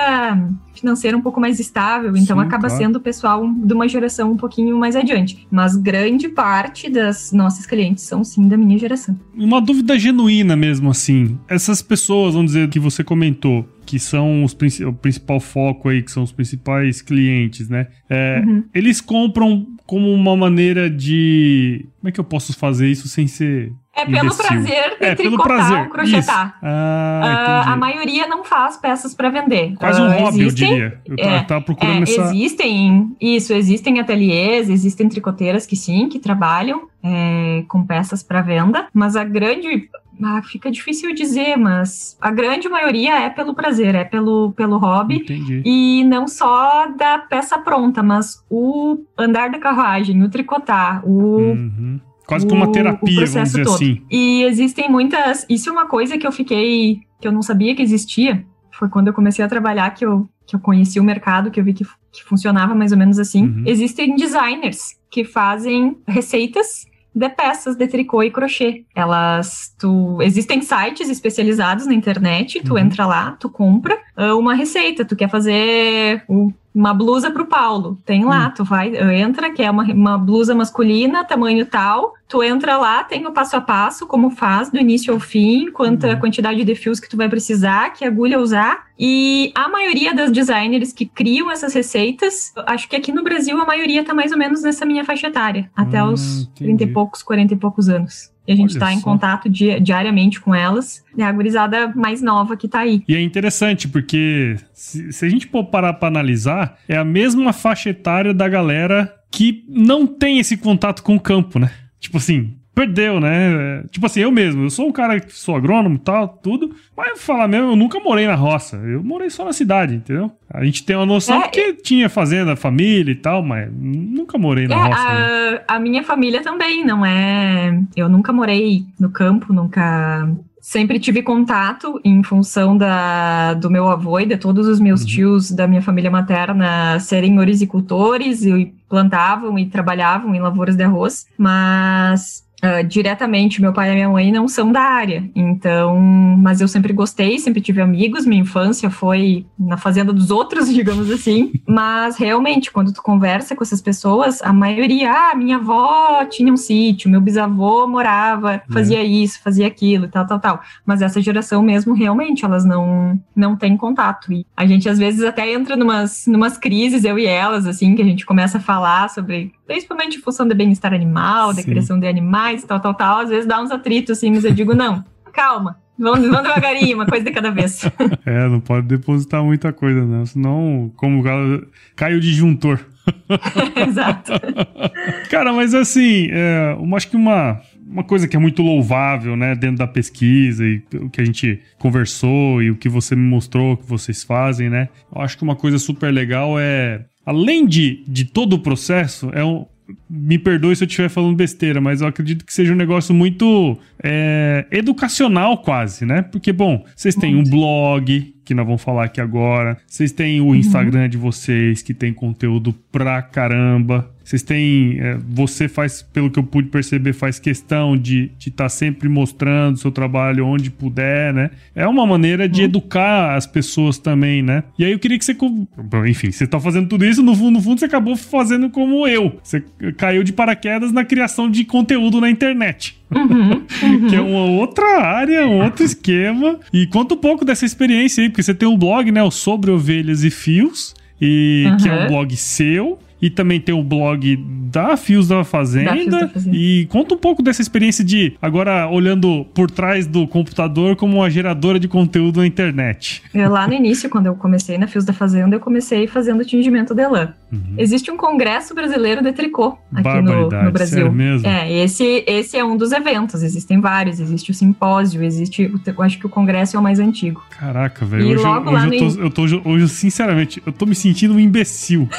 [SPEAKER 2] financeira um pouco mais estável, então Sim, acaba claro. sendo o pessoal de uma geração um pouquinho mais adiante. Mas grande parte das nossas clientes são sim da minha geração.
[SPEAKER 1] Uma dúvida genuína mesmo assim. Essas pessoas, vamos dizer, que você comentou, que são os, o principal foco aí, que são os principais clientes, né? É, uhum. Eles compram como uma maneira de. Como é que eu posso fazer isso sem ser
[SPEAKER 2] é pelo imbecil. prazer de é, tricotar prazer. ou crochetar. Ah, uh, a maioria não faz peças para vender.
[SPEAKER 1] Quase um uh, hobby, existem, eu diria. Eu é, tava procurando é, essa...
[SPEAKER 2] Existem, isso, existem ateliês, existem tricoteiras que sim, que trabalham é, com peças para venda, mas a grande ah, fica difícil dizer, mas a grande maioria é pelo prazer, é pelo, pelo hobby. Entendi. E não só da peça pronta, mas o andar da carruagem, o tricotar, o. Uhum
[SPEAKER 1] Quase que uma terapia, vamos dizer todo. assim.
[SPEAKER 2] E existem muitas. Isso é uma coisa que eu fiquei. que eu não sabia que existia. Foi quando eu comecei a trabalhar que eu, que eu conheci o mercado, que eu vi que, que funcionava mais ou menos assim. Uhum. Existem designers que fazem receitas de peças de tricô e crochê. Elas, tu, existem sites especializados na internet, tu uhum. entra lá, tu compra uh, uma receita, tu quer fazer um uma blusa para o Paulo. Tem lá, hum. tu vai, entra, que é uma, uma blusa masculina, tamanho tal. Tu entra lá, tem o passo a passo, como faz, do início ao fim, quanta uhum. quantidade de fios que tu vai precisar, que agulha usar. E a maioria das designers que criam essas receitas, acho que aqui no Brasil a maioria tá mais ou menos nessa minha faixa etária, até hum, os entendi. 30 e poucos, 40 e poucos anos. E a gente está em contato di diariamente com elas. É a gurizada mais nova que está aí.
[SPEAKER 1] E é interessante, porque se, se a gente for parar para analisar, é a mesma faixa etária da galera que não tem esse contato com o campo, né? Tipo assim, perdeu, né? Tipo assim, eu mesmo, eu sou um cara que sou agrônomo e tal, tudo, mas falar mesmo, eu nunca morei na roça, eu morei só na cidade, entendeu? A gente tem uma noção é, que tinha fazenda, família e tal, mas nunca morei na é, roça.
[SPEAKER 2] A, né? a minha família também, não é. Eu nunca morei no campo, nunca sempre tive contato em função da, do meu avô e de todos os meus uhum. tios da minha família materna serem orizicultores e plantavam e trabalhavam em lavouras de arroz, mas Uh, diretamente, meu pai e minha mãe não são da área, então, mas eu sempre gostei, sempre tive amigos, minha infância foi na fazenda dos outros, *laughs* digamos assim, mas realmente, quando tu conversa com essas pessoas, a maioria, ah, minha avó tinha um sítio, meu bisavô morava, fazia é. isso, fazia aquilo, tal, tal, tal, mas essa geração mesmo, realmente, elas não, não têm contato, e a gente às vezes até entra numas, numas crises, eu e elas, assim, que a gente começa a falar sobre principalmente em função do bem-estar animal, da criação de animais, tal, tal, tal, às vezes dá uns atritos, assim, mas eu digo, não, calma, Vamos, vamos devagarinho, uma coisa de cada vez. *laughs*
[SPEAKER 1] É, não pode depositar muita coisa, né? Senão, como cai o disjuntor. *laughs*
[SPEAKER 2] Exato. *laughs*
[SPEAKER 1] Cara, mas assim, é, acho que uma, uma coisa que é muito louvável, né, dentro da pesquisa e o que a gente conversou e o que você me mostrou que vocês fazem, né? Eu acho que uma coisa super legal é, além de, de todo o processo, é um, me perdoe se eu estiver falando besteira, mas eu acredito que seja um negócio muito é, educacional quase, né? Porque, bom, vocês têm um blog, que nós vamos falar aqui agora. Vocês têm o Instagram uhum. de vocês, que tem conteúdo pra caramba. Vocês têm. É, você faz, pelo que eu pude perceber, faz questão de estar tá sempre mostrando seu trabalho onde puder, né? É uma maneira de uhum. educar as pessoas também, né? E aí eu queria que você. Enfim, você tá fazendo tudo isso, no fundo, no fundo, você acabou fazendo como eu. Você caiu de paraquedas na criação de conteúdo na internet. Uhum, uhum. que é uma outra área, um outro esquema. E conta um pouco dessa experiência aí, porque você tem um blog, né? O Sobre Ovelhas e Fios, e uhum. que é um blog seu. E também tem o blog da Fios da Fazenda. Da Fios da Fazenda. E conta um pouco dessa experiência de, agora olhando por trás do computador, como uma geradora de conteúdo na internet.
[SPEAKER 2] Lá no início, quando eu comecei na Fios da Fazenda, eu comecei fazendo tingimento de lã. Uhum. Existe um congresso brasileiro de tricô aqui no, no, Brasil. É, esse, esse é um dos eventos. Existem vários. Existe o simpósio, existe. Eu acho que o congresso é o mais antigo.
[SPEAKER 1] Caraca, velho. Hoje, hoje, eu, tô, eu tô, hoje, sinceramente, eu tô me sentindo um imbecil. *laughs*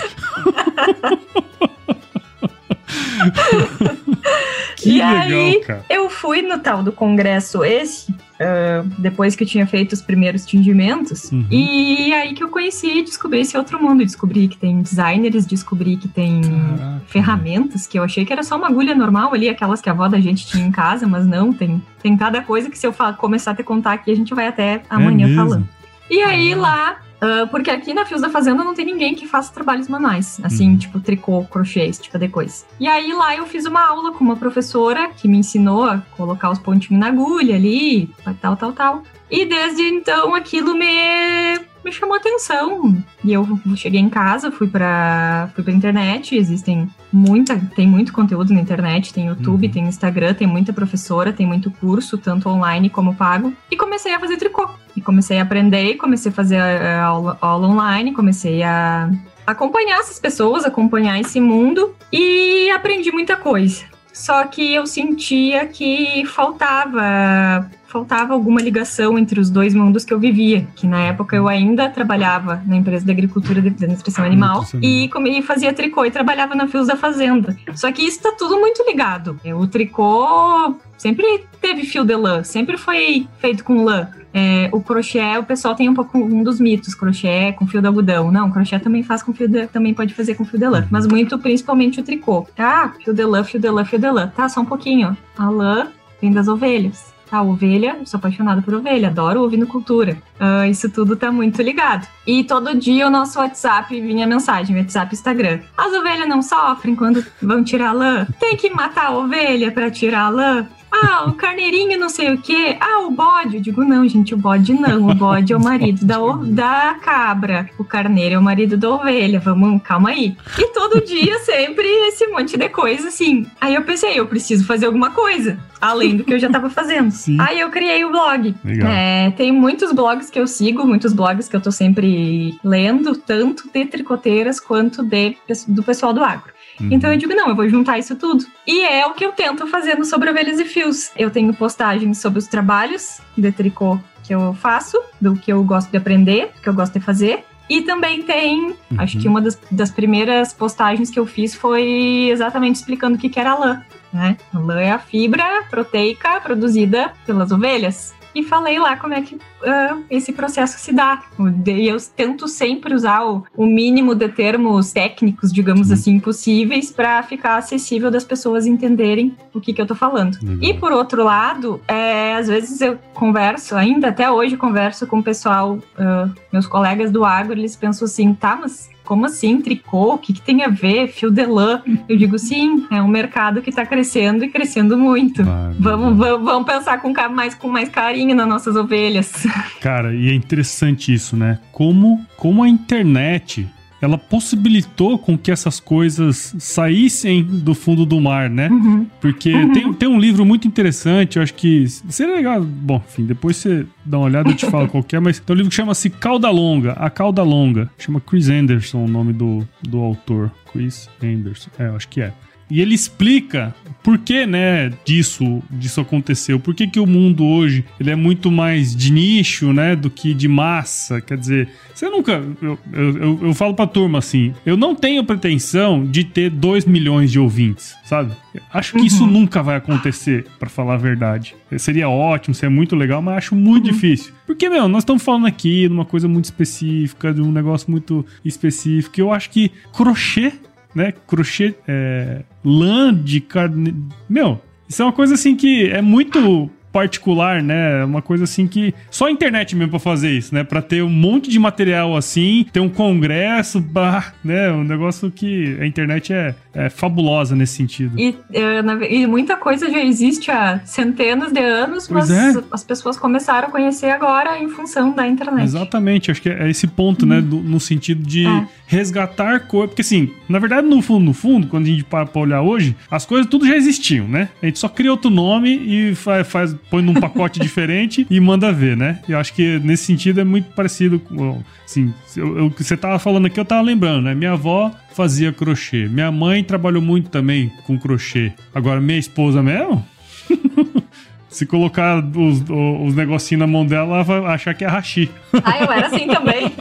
[SPEAKER 1] *laughs*
[SPEAKER 2] que e legal, aí, cara. eu fui no tal do congresso esse, uh, depois que eu tinha feito os primeiros tingimentos, uhum. e aí que eu conheci e descobri esse outro mundo. Descobri que tem designers, descobri que tem Caraca. ferramentas, que eu achei que era só uma agulha normal ali, aquelas que a avó da gente tinha em casa, mas não, tem, tem cada coisa que se eu começar a te contar aqui, a gente vai até amanhã é falando. E aí lá Uh, porque aqui na Fios da Fazenda não tem ninguém que faça trabalhos manuais, assim, uhum. tipo tricô, crochê, esse tipo de coisa. E aí lá eu fiz uma aula com uma professora que me ensinou a colocar os pontinhos na agulha ali, tal, tal, tal. E desde então aquilo me, me chamou atenção. E eu cheguei em casa, fui pra, fui pra internet, existem muita, tem muito conteúdo na internet, tem YouTube, uhum. tem Instagram, tem muita professora, tem muito curso, tanto online como pago. E comecei a fazer tricô. E comecei a aprender, comecei a fazer a aula, aula online, comecei a acompanhar essas pessoas, acompanhar esse mundo e aprendi muita coisa. Só que eu sentia que faltava faltava alguma ligação entre os dois mundos que eu vivia, que na época eu ainda trabalhava na empresa de agricultura de nutrição animal e, e fazia tricô e trabalhava na Fios da Fazenda. Só que isso tá tudo muito ligado. O tricô sempre teve fio de lã, sempre foi feito com lã. É, o crochê, o pessoal tem um pouco um dos mitos, crochê com fio de algodão. Não, crochê também faz com fio de, também pode fazer com fio de lã, mas muito principalmente o tricô. Tá, fio de lã, fio de lã, fio de lã. Tá, só um pouquinho. A lã vem das ovelhas. A ovelha, sou apaixonada por ovelha, adoro ovinocultura. Uh, isso tudo tá muito ligado. E todo dia o nosso WhatsApp vinha mensagem, WhatsApp Instagram. As ovelhas não sofrem quando vão tirar lã? Tem que matar a ovelha para tirar lã? Ah, o carneirinho não sei o quê. Ah, o bode. Eu digo, não, gente, o bode não. O bode é o marido da, da cabra. O carneiro é o marido da ovelha. Vamos, calma aí. E todo dia, sempre, esse monte de coisa, assim. Aí eu pensei, eu preciso fazer alguma coisa. Além do que eu já estava fazendo. Sim. Aí eu criei o blog. É, tem muitos blogs que eu sigo, muitos blogs que eu tô sempre lendo, tanto de tricoteiras quanto de, do pessoal do agro. Uhum. Então eu digo, não, eu vou juntar isso tudo. E é o que eu tento fazer no Sobre Ovelhas e Fios. Eu tenho postagens sobre os trabalhos de tricô que eu faço, do que eu gosto de aprender, do que eu gosto de fazer. E também tem, uhum. acho que uma das, das, primeiras postagens que eu fiz foi exatamente explicando o que, que era a lã. Né? A lã é a fibra proteica produzida pelas ovelhas e falei lá como é que uh, esse processo se dá. E eu tento sempre usar o, o mínimo de termos técnicos, digamos assim, possíveis para ficar acessível das pessoas entenderem o que, que eu tô falando. E por outro lado, é, às vezes eu converso, ainda até hoje converso com o pessoal, uh, meus colegas do agro, eles pensam assim, tá, mas como assim tricô? O que, que tem a ver? Fio de lã? Eu digo, sim, é um mercado que está crescendo e crescendo muito. vamos, vamos, vamos pensar com mais, com mais carinho nas nossas ovelhas.
[SPEAKER 1] Cara, e é interessante isso, né? Como, como a internet ela possibilitou com que essas coisas saíssem do fundo do mar, né? Uhum. Porque uhum. Tem, tem um livro muito interessante, eu acho que seria legal. Bom, enfim, depois você dá uma olhada, eu te falo *laughs* qual é, mas tem um livro que chama-se Cauda Longa, A Cauda Longa. Chama Chris Anderson o nome do, do autor. Chris Anderson, é, eu acho que é. E ele explica por que, né, disso, disso aconteceu. Por que, que o mundo hoje ele é muito mais de nicho, né, do que de massa. Quer dizer, você nunca. Eu, eu, eu, eu falo pra turma assim: eu não tenho pretensão de ter 2 milhões de ouvintes, sabe? Acho que uhum. isso nunca vai acontecer, para falar a verdade. Seria ótimo, seria muito legal, mas acho muito uhum. difícil. Porque, meu, nós estamos falando aqui de uma coisa muito específica, de um negócio muito específico. Eu acho que crochê né? Crochê, é, lã de carne. Meu, isso é uma coisa assim que é muito particular, né? Uma coisa assim que só a internet mesmo para fazer isso, né? Para ter um monte de material assim, ter um congresso, bah, né? Um negócio que a internet é, é fabulosa nesse sentido.
[SPEAKER 2] E, é, e, muita coisa já existe há centenas de anos, pois mas é. as pessoas começaram a conhecer agora em função da internet.
[SPEAKER 1] Exatamente, acho que é esse ponto, hum. né? Do, no sentido de é. resgatar coisas. Porque assim, na verdade, no fundo, no fundo, quando a gente para pra olhar hoje, as coisas tudo já existiam, né? A gente só cria outro nome e faz, faz põe num pacote *laughs* diferente e manda ver, né? Eu acho que nesse sentido é muito parecido com. Assim, o que você tava falando aqui, eu tava lembrando, né? Minha avó fazia crochê. Minha mãe trabalhou muito também com crochê. Agora, minha esposa mesmo? *laughs* Se colocar os, os negocinhos na mão dela, ela vai achar que é hashi. *laughs*
[SPEAKER 2] Ah, eu era assim também.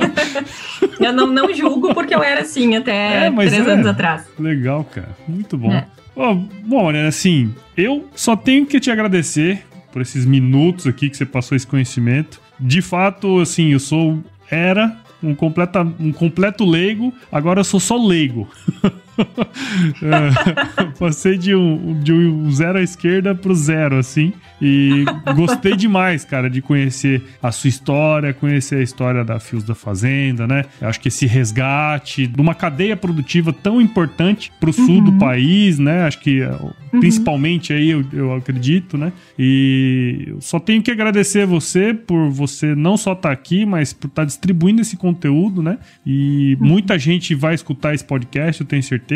[SPEAKER 2] eu não, não julgo porque eu era assim até é, três é. anos atrás.
[SPEAKER 1] Legal, cara. Muito bom. É. Bom, bom, né, assim, eu só tenho que te agradecer por esses minutos aqui que você passou esse conhecimento. De fato, assim, eu sou. Era um, completa, um completo leigo, agora eu sou só leigo. *laughs* *laughs* passei de um, de um zero à esquerda pro zero, assim. E gostei demais, cara, de conhecer a sua história, conhecer a história da Fios da Fazenda, né? Eu acho que esse resgate de uma cadeia produtiva tão importante pro sul uhum. do país, né? Acho que eh, uhum. principalmente aí eu, eu acredito, né? E eu só tenho que agradecer você por você não só estar tá aqui, mas por estar tá distribuindo esse conteúdo, né? E uhum. muita gente vai escutar esse podcast, eu tenho certeza.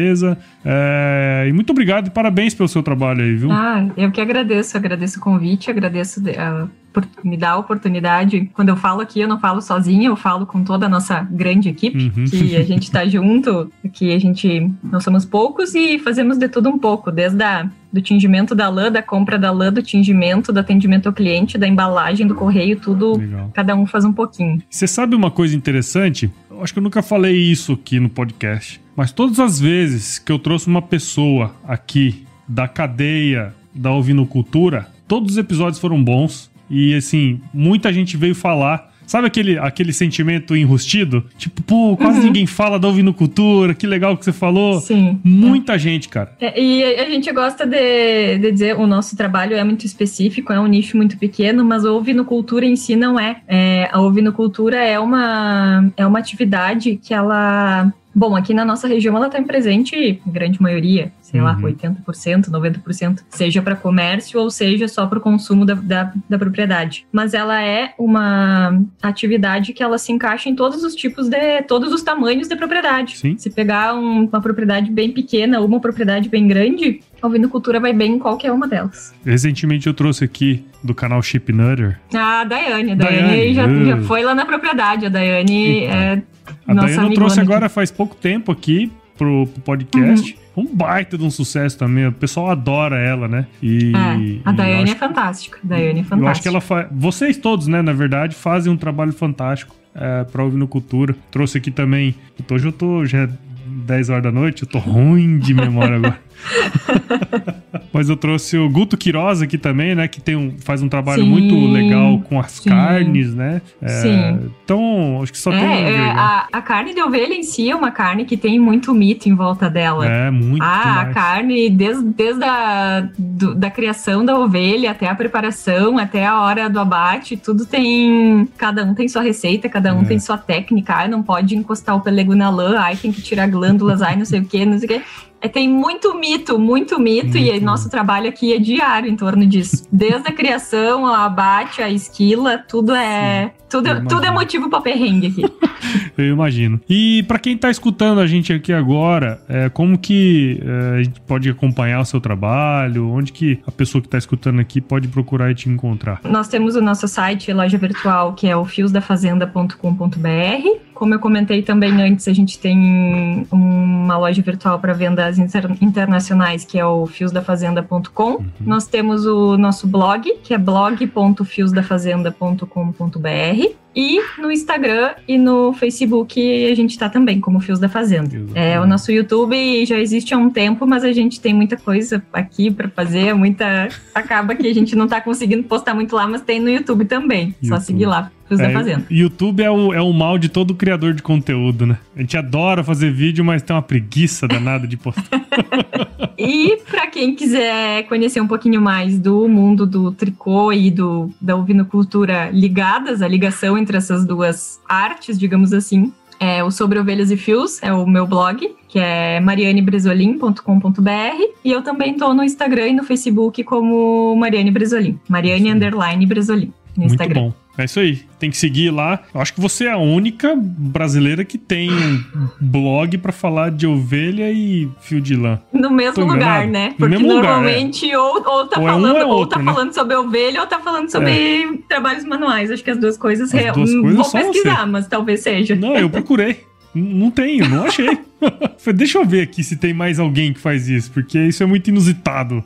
[SPEAKER 1] É... E muito obrigado e parabéns pelo seu trabalho aí, viu?
[SPEAKER 2] Ah, eu que agradeço, agradeço o convite, agradeço uh, por me dar a oportunidade. Quando eu falo aqui, eu não falo sozinha, eu falo com toda a nossa grande equipe, uhum. que a *laughs* gente está junto, que a gente, nós somos poucos e fazemos de tudo um pouco, desde a, do tingimento da lã, da compra da lã, do tingimento, do atendimento ao cliente, da embalagem, do correio, tudo, Legal. cada um faz um pouquinho.
[SPEAKER 1] Você sabe uma coisa interessante? Acho que eu nunca falei isso aqui no podcast, mas todas as vezes que eu trouxe uma pessoa aqui da cadeia da ovinocultura, todos os episódios foram bons. E assim, muita gente veio falar. Sabe aquele, aquele sentimento enrustido? Tipo, pô, quase uhum. ninguém fala da ovinocultura, que legal que você falou.
[SPEAKER 2] Sim.
[SPEAKER 1] Muita é. gente, cara.
[SPEAKER 2] É, e a gente gosta de, de dizer, o nosso trabalho é muito específico, é um nicho muito pequeno, mas a ovinocultura em si não é. é a ovinocultura é uma, é uma atividade que ela Bom, aqui na nossa região ela está presente grande maioria, sei uhum. lá, 80%, 90%, seja para comércio ou seja só para o consumo da, da, da, propriedade. Mas ela é uma atividade que ela se encaixa em todos os tipos de, todos os tamanhos de propriedade.
[SPEAKER 1] Sim.
[SPEAKER 2] Se pegar um, uma propriedade bem pequena ou uma propriedade bem grande, a ovinocultura vai bem em qualquer uma delas.
[SPEAKER 1] Recentemente eu trouxe aqui do canal Chip Nutter.
[SPEAKER 2] Ah, a Daiane. A Daiane, Daiane. Já, uh. já, foi lá na propriedade. A Daiane então. é
[SPEAKER 1] a Nossa Daiane eu trouxe agora faz pouco tempo aqui pro, pro podcast. Uhum. Um baita de um sucesso também. O pessoal adora ela, né?
[SPEAKER 2] E, é, a Daiane é fantástica. A Daiane é fantástica.
[SPEAKER 1] Eu acho que ela faz. Vocês todos, né, na verdade, fazem um trabalho fantástico é, pra ouvir no Cultura. Trouxe aqui também. Hoje eu tô já 10 horas da noite, eu tô ruim de memória *laughs* agora. *laughs* Mas eu trouxe o Guto Quiroz aqui também, né? Que tem um, faz um trabalho sim, muito legal com as sim. carnes, né? É, sim. Então, acho que só
[SPEAKER 2] é,
[SPEAKER 1] tem.
[SPEAKER 2] É, a, a, carne de ovelha em si é uma carne que tem muito mito em volta dela.
[SPEAKER 1] É, muito.
[SPEAKER 2] Ah, demais. a carne, desde, desde a do, da criação da ovelha até a preparação, até a hora do abate, tudo tem. Cada um tem sua receita, cada um é. tem sua técnica. Ai, não pode encostar o pelego na lã, ai, tem que tirar glândulas, ai, não sei o que, não sei o que. É, tem muito mito, muito mito, muito. e nosso trabalho aqui é diário em torno disso. *laughs* Desde a criação, a abate, a esquila, tudo é. Tudo, tudo é motivo para perrengue aqui. *laughs*
[SPEAKER 1] Eu imagino. E para quem tá escutando a gente aqui agora, é, como que é, a gente pode acompanhar o seu trabalho? Onde que a pessoa que tá escutando aqui pode procurar e te encontrar?
[SPEAKER 2] Nós temos o nosso site, loja virtual, que é o fiosdafazenda.com.br como eu comentei também antes, a gente tem uma loja virtual para vendas inter internacionais, que é o fiosdafazenda.com. Uhum. Nós temos o nosso blog, que é blog.fiosdafazenda.com.br. E no Instagram e no Facebook a gente tá também, como Fios da Fazenda. É, o nosso YouTube já existe há um tempo, mas a gente tem muita coisa aqui para fazer, muita. Acaba que a gente não tá conseguindo postar muito lá, mas tem no YouTube também. YouTube. Só seguir lá. Fios é, da Fazenda.
[SPEAKER 1] YouTube é o, é o mal de todo criador de conteúdo, né? A gente adora fazer vídeo, mas tem uma preguiça danada de postar. *laughs*
[SPEAKER 2] e para quem quiser conhecer um pouquinho mais do mundo do tricô e do, da ovinocultura ligadas, a ligação entre essas duas artes, digamos assim, é o Sobre Ovelhas e Fios, é o meu blog, que é marianebresolim.com.br. E eu também tô no Instagram e no Facebook como Mariane Bresolim. Mariane Sim. Underline Bresolim no
[SPEAKER 1] Muito
[SPEAKER 2] Instagram.
[SPEAKER 1] Bom. É isso aí. Tem que seguir lá. Eu acho que você é a única brasileira que tem um blog para falar de ovelha e fio de lã.
[SPEAKER 2] No mesmo lugar, né? Porque normalmente lugar, é. ou, ou tá, ou falando, é um ou tá né? falando sobre ovelha ou tá falando sobre é. trabalhos manuais. Acho que as duas coisas... As duas coisas Vou pesquisar, você. mas talvez seja.
[SPEAKER 1] Não, eu procurei. *laughs* Não tenho, não achei. *laughs* Deixa eu ver aqui se tem mais alguém que faz isso, porque isso é muito inusitado.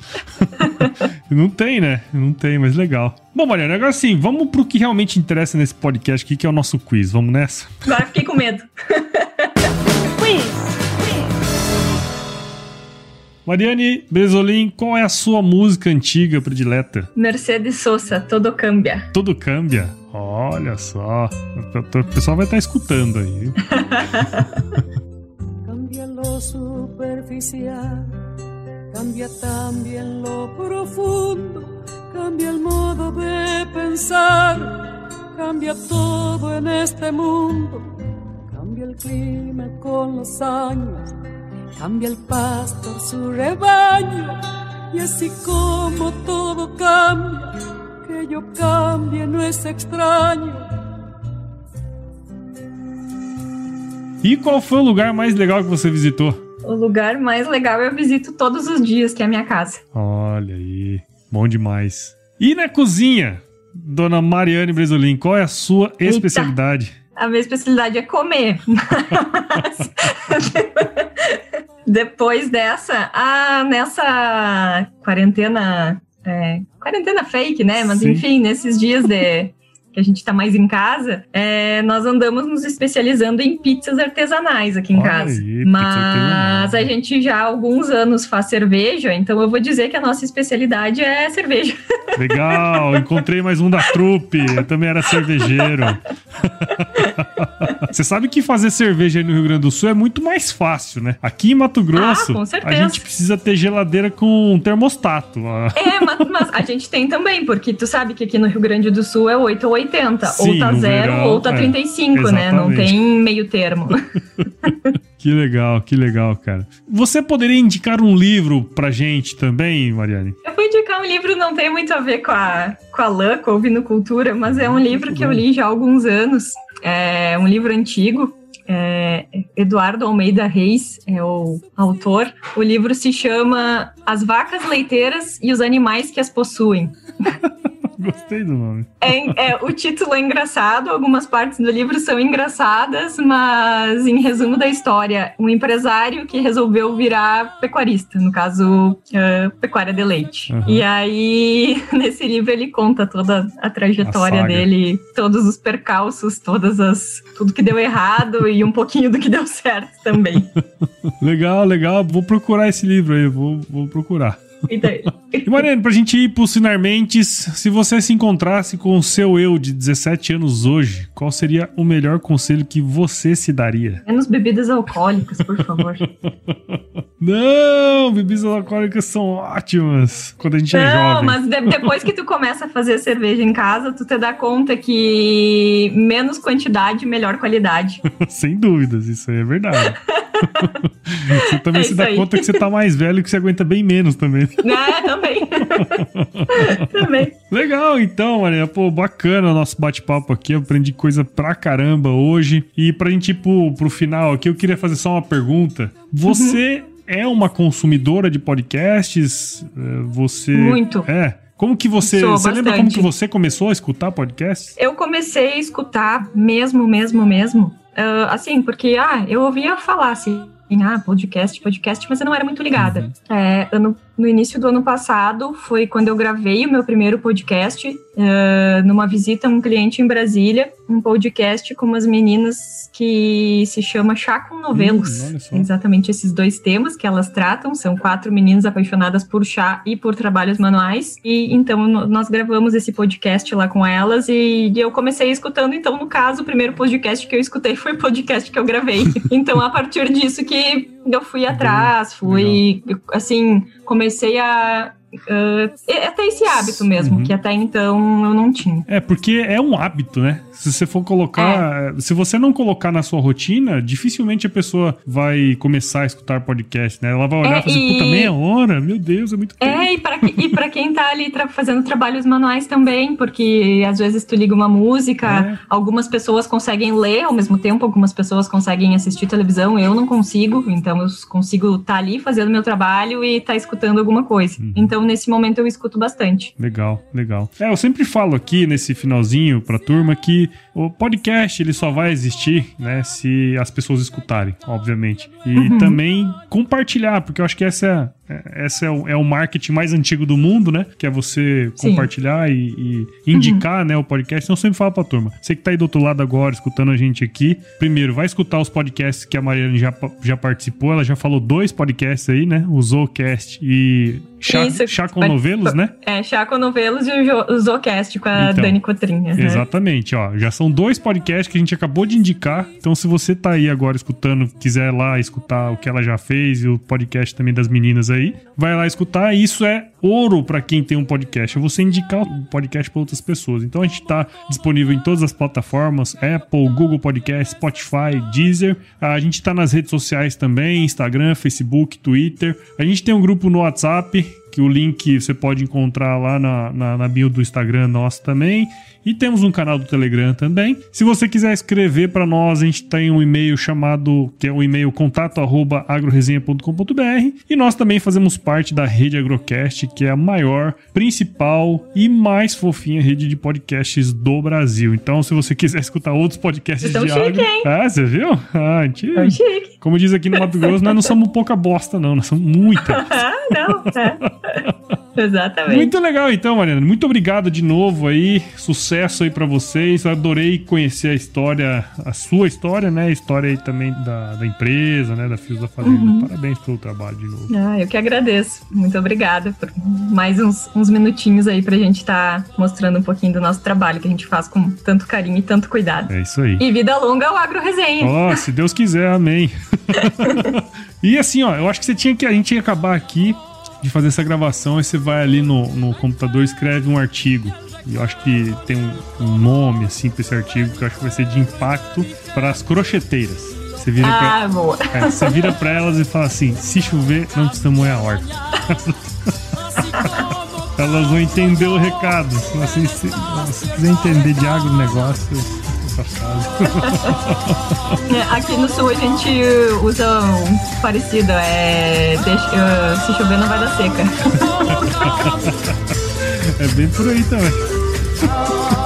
[SPEAKER 1] *laughs* não tem, né? Não tem, mas legal. Bom, Mariana, agora sim, vamos pro que realmente interessa nesse podcast aqui, que é o nosso quiz. Vamos nessa?
[SPEAKER 2] Agora fiquei com medo. *laughs* quiz!
[SPEAKER 1] Mariane Bresolim, qual é a sua música antiga predileta?
[SPEAKER 2] Mercedes Sosa, Todo Cambia.
[SPEAKER 1] Todo Cambia? Olha só. O pessoal vai estar tá escutando aí. *laughs* cambia lo superficial, cambia también lo profundo, cambia el modo de pensar, cambia todo en este mundo, cambia el clima con los años Cambia el pastor su rebaño y así como todo cambia, que yo cambie no es extraño. E qual foi o lugar mais legal que você visitou?
[SPEAKER 2] O lugar mais legal eu visito todos os dias, que é a minha casa.
[SPEAKER 1] Olha aí, bom demais. E na cozinha, dona Mariane Bresolim, qual é a sua Eita. especialidade?
[SPEAKER 2] A minha especialidade é comer. *laughs* Depois dessa, ah, nessa quarentena. É, quarentena fake, né? Mas Sim. enfim, nesses dias de que a gente está mais em casa, é, nós andamos nos especializando em pizzas artesanais aqui em Olha casa. Aí, Mas a gente já há alguns anos faz cerveja, então eu vou dizer que a nossa especialidade é cerveja. *laughs*
[SPEAKER 1] Legal, encontrei mais um da trupe, eu também era cervejeiro. *laughs* Você sabe que fazer cerveja aí no Rio Grande do Sul é muito mais fácil, né? Aqui em Mato Grosso, ah, a gente precisa ter geladeira com termostato.
[SPEAKER 2] É, mas, mas, a gente tem também, porque tu sabe que aqui no Rio Grande do Sul é 8 ou 80. Sim, ou tá 0 ou tá 35, é, né? Não tem meio termo. *laughs*
[SPEAKER 1] que legal, que legal, cara. Você poderia indicar um livro pra gente também, Mariane?
[SPEAKER 2] Eu vou indicar um livro, não tem muito a ver com a, com a lã, com a ovinocultura, mas é um livro que eu li já há alguns anos. É um livro antigo, é, Eduardo Almeida Reis é o autor. O livro se chama As Vacas Leiteiras e os Animais que as Possuem. *laughs*
[SPEAKER 1] Gostei do nome.
[SPEAKER 2] É, é, o título é engraçado, algumas partes do livro são engraçadas, mas em resumo da história, um empresário que resolveu virar pecuarista, no caso, uh, pecuária de leite. Uhum. E aí, *laughs* nesse livro, ele conta toda a trajetória a dele, todos os percalços, todas as. tudo que deu errado e um pouquinho do que deu certo também. *laughs*
[SPEAKER 1] legal, legal. Vou procurar esse livro aí, vou, vou procurar. E Mariane, pra gente ir pro Sinarmentes, se você se encontrasse com o seu eu de 17 anos hoje, qual seria o melhor conselho que você se daria?
[SPEAKER 2] Menos bebidas alcoólicas, por favor.
[SPEAKER 1] Não, bebidas alcoólicas são ótimas quando a gente
[SPEAKER 2] Não,
[SPEAKER 1] é jovem.
[SPEAKER 2] Não, mas de depois que tu começa a fazer cerveja em casa, tu te dá conta que menos quantidade, melhor qualidade. *laughs*
[SPEAKER 1] Sem dúvidas, isso aí é verdade. *laughs* você também é se dá aí. conta que você tá mais velho e que você aguenta bem menos também.
[SPEAKER 2] É, *laughs* também. *laughs* também.
[SPEAKER 1] Legal, então, Maria. Pô, bacana o nosso bate-papo aqui. Eu aprendi coisa pra caramba hoje. E pra gente ir pro, pro final aqui, eu queria fazer só uma pergunta. Você uhum. é uma consumidora de podcasts? É, você.
[SPEAKER 2] Muito.
[SPEAKER 1] É. Como que você. Sou você bastante. lembra como que você começou a escutar podcasts?
[SPEAKER 2] Eu comecei a escutar mesmo, mesmo, mesmo uh, assim, porque, ah, eu ouvia falar, assim, ah, podcast, podcast, mas eu não era muito ligada. Uhum. É, ano, no início do ano passado foi quando eu gravei o meu primeiro podcast, uh, numa visita a um cliente em Brasília, um podcast com umas meninas que se chama Chá com Novelos. Hum, Exatamente esses dois temas que elas tratam, são quatro meninas apaixonadas por chá e por trabalhos manuais. E então nós gravamos esse podcast lá com elas e eu comecei escutando, então, no caso, o primeiro podcast que eu escutei foi o podcast que eu gravei. *laughs* então, a partir disso que eu fui atrás, fui, assim, comecei a Uh, até esse hábito mesmo, uhum. que até então eu não tinha.
[SPEAKER 1] É, porque é um hábito, né? Se você for colocar. É. Se você não colocar na sua rotina, dificilmente a pessoa vai começar a escutar podcast, né? Ela vai olhar é, e fazer, e... puta, meia hora? Meu Deus, é muito
[SPEAKER 2] é, tempo. É, e pra, e pra quem tá ali tra fazendo trabalhos manuais também, porque às vezes tu liga uma música, é. algumas pessoas conseguem ler ao mesmo tempo, algumas pessoas conseguem assistir televisão, eu não consigo, então eu consigo estar tá ali fazendo meu trabalho e estar tá escutando alguma coisa. Uhum. Então, nesse momento, eu escuto bastante.
[SPEAKER 1] Legal, legal. É, eu sempre falo aqui nesse finalzinho pra turma que o podcast ele só vai existir, né, se as pessoas escutarem, obviamente. E uhum. também compartilhar, porque eu acho que essa é, esse é o, é o marketing mais antigo do mundo, né? Que é você Sim. compartilhar e, e indicar, uhum. né, o podcast. Então eu sempre falo pra turma. Você que tá aí do outro lado agora, escutando a gente aqui, primeiro, vai escutar os podcasts que a Mariana já, já participou. Ela já falou dois podcasts aí, né? O Zoocast e Chá, Isso, chá com novelos, né?
[SPEAKER 2] É, Chá com novelos e o Zoocast com a então, Dani Cotrinha.
[SPEAKER 1] Né? Exatamente, ó. Já são dois podcasts que a gente acabou de indicar. Então, se você tá aí agora escutando, quiser lá escutar o que ela já fez e o podcast também das meninas aí, vai lá escutar. Isso é ouro para quem tem um podcast. É você indicar o podcast para outras pessoas. Então, a gente tá disponível em todas as plataformas: Apple, Google Podcast, Spotify, Deezer. A gente tá nas redes sociais também: Instagram, Facebook, Twitter. A gente tem um grupo no WhatsApp que o link você pode encontrar lá na, na, na bio do Instagram nosso também. E temos um canal do Telegram também. Se você quiser escrever para nós, a gente tem um e-mail chamado, que é o e-mail contato@agroresenha.com.br, e nós também fazemos parte da rede Agrocast, que é a maior, principal e mais fofinha rede de podcasts do Brasil. Então, se você quiser escutar outros podcasts de chique, agro, hein? ah, você viu? Ah, gente, chique. Como diz aqui no Mato Grosso, nós não somos pouca bosta não, nós somos muita. *laughs*
[SPEAKER 2] não, é. *laughs* *laughs* Exatamente.
[SPEAKER 1] Muito legal então, Mariana. Muito obrigado de novo aí. Sucesso aí para vocês. Adorei conhecer a história, a sua história, né? A história aí também da, da empresa, né? Da Fios da Fazenda. Uhum. Parabéns pelo trabalho de novo.
[SPEAKER 2] Ah, eu que agradeço. Muito obrigada por mais uns, uns minutinhos aí pra gente estar tá mostrando um pouquinho do nosso trabalho que a gente faz com tanto carinho e tanto cuidado.
[SPEAKER 1] É isso aí.
[SPEAKER 2] E vida longa ao Agro Resenha.
[SPEAKER 1] Ó, oh, se Deus quiser, amém. *laughs* *laughs* e assim, ó, eu acho que você tinha que a gente ia acabar aqui de fazer essa gravação, aí você vai ali no, no computador e escreve um artigo. E eu acho que tem um, nome assim para esse artigo que eu acho que vai ser de impacto para as crocheteiras. Você vira ah, pra. É, você vira para elas e fala assim: se chover, não precisa moer a horta. *laughs* elas vão entender o recado. Assim, se, se quiser entender de agronegócio, *laughs*
[SPEAKER 2] aqui no sul a gente usa um parecido, é deixa, se chover não vai dar seca. *laughs*
[SPEAKER 1] é bem por aí também. *laughs*